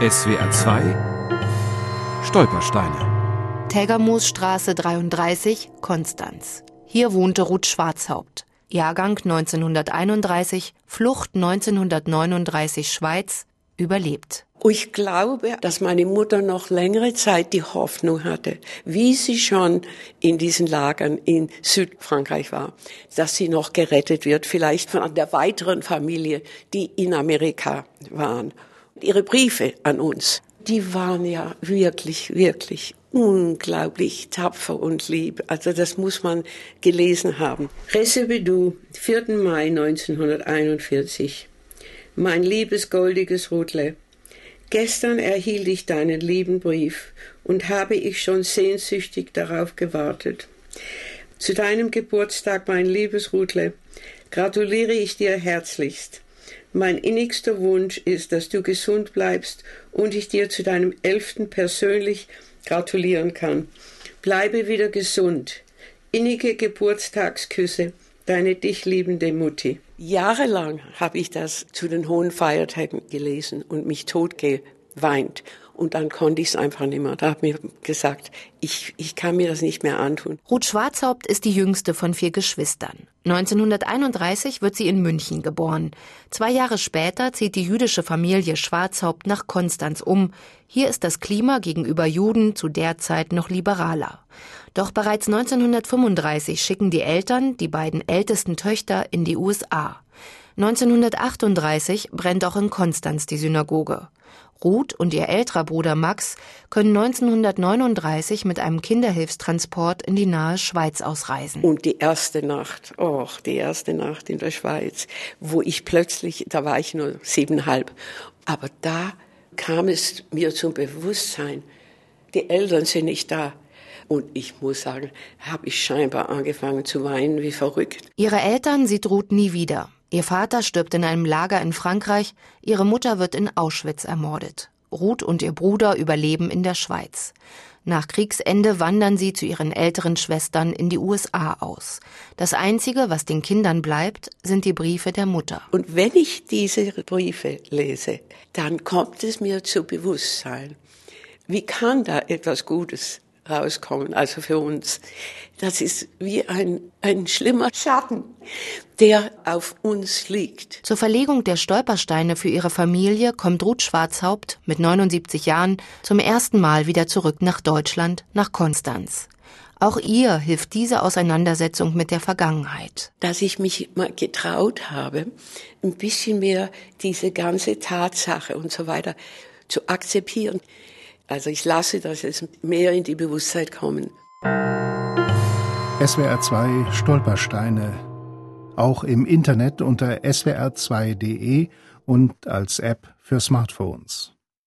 SWR 2 Stolpersteine Tägermoosstraße 33, Konstanz. Hier wohnte Ruth Schwarzhaupt. Jahrgang 1931, Flucht 1939 Schweiz, überlebt. Ich glaube, dass meine Mutter noch längere Zeit die Hoffnung hatte, wie sie schon in diesen Lagern in Südfrankreich war, dass sie noch gerettet wird, vielleicht von der weiteren Familie, die in Amerika waren ihre Briefe an uns, die waren ja wirklich, wirklich unglaublich tapfer und lieb. Also das muss man gelesen haben. Resebedu, 4. Mai 1941. Mein liebes goldiges Rudle, gestern erhielt ich deinen lieben Brief und habe ich schon sehnsüchtig darauf gewartet. Zu deinem Geburtstag, mein liebes Rudle, gratuliere ich dir herzlichst. Mein innigster Wunsch ist, dass du gesund bleibst und ich dir zu deinem elften persönlich gratulieren kann. Bleibe wieder gesund. Innige Geburtstagsküsse, deine dich liebende Mutti. Jahrelang habe ich das zu den hohen Feiertagen gelesen und mich totgeweint. Und dann konnte ich es einfach nicht mehr. Da habe mir gesagt, ich, ich kann mir das nicht mehr antun. Ruth Schwarzhaupt ist die jüngste von vier Geschwistern. 1931 wird sie in München geboren. Zwei Jahre später zieht die jüdische Familie Schwarzhaupt nach Konstanz um. Hier ist das Klima gegenüber Juden zu der Zeit noch liberaler. Doch bereits 1935 schicken die Eltern die beiden ältesten Töchter in die USA. 1938 brennt auch in Konstanz die Synagoge. Ruth und ihr älterer Bruder Max können 1939 mit einem Kinderhilfstransport in die nahe Schweiz ausreisen. Und die erste Nacht, oh, die erste Nacht in der Schweiz, wo ich plötzlich, da war ich nur siebeneinhalb, aber da kam es mir zum Bewusstsein, die Eltern sind nicht da. Und ich muss sagen, habe ich scheinbar angefangen zu weinen wie verrückt. Ihre Eltern sieht Ruth nie wieder. Ihr Vater stirbt in einem Lager in Frankreich, ihre Mutter wird in Auschwitz ermordet. Ruth und ihr Bruder überleben in der Schweiz. Nach Kriegsende wandern sie zu ihren älteren Schwestern in die USA aus. Das Einzige, was den Kindern bleibt, sind die Briefe der Mutter. Und wenn ich diese Briefe lese, dann kommt es mir zu Bewusstsein. Wie kann da etwas Gutes rauskommen, also für uns. Das ist wie ein, ein schlimmer Schatten, der auf uns liegt. Zur Verlegung der Stolpersteine für ihre Familie kommt Ruth Schwarzhaupt mit 79 Jahren zum ersten Mal wieder zurück nach Deutschland, nach Konstanz. Auch ihr hilft diese Auseinandersetzung mit der Vergangenheit. Dass ich mich mal getraut habe, ein bisschen mehr diese ganze Tatsache und so weiter zu akzeptieren. Also ich lasse das jetzt mehr in die Bewusstheit kommen. SWR 2 Stolpersteine. Auch im Internet unter swr2.de und als App für Smartphones.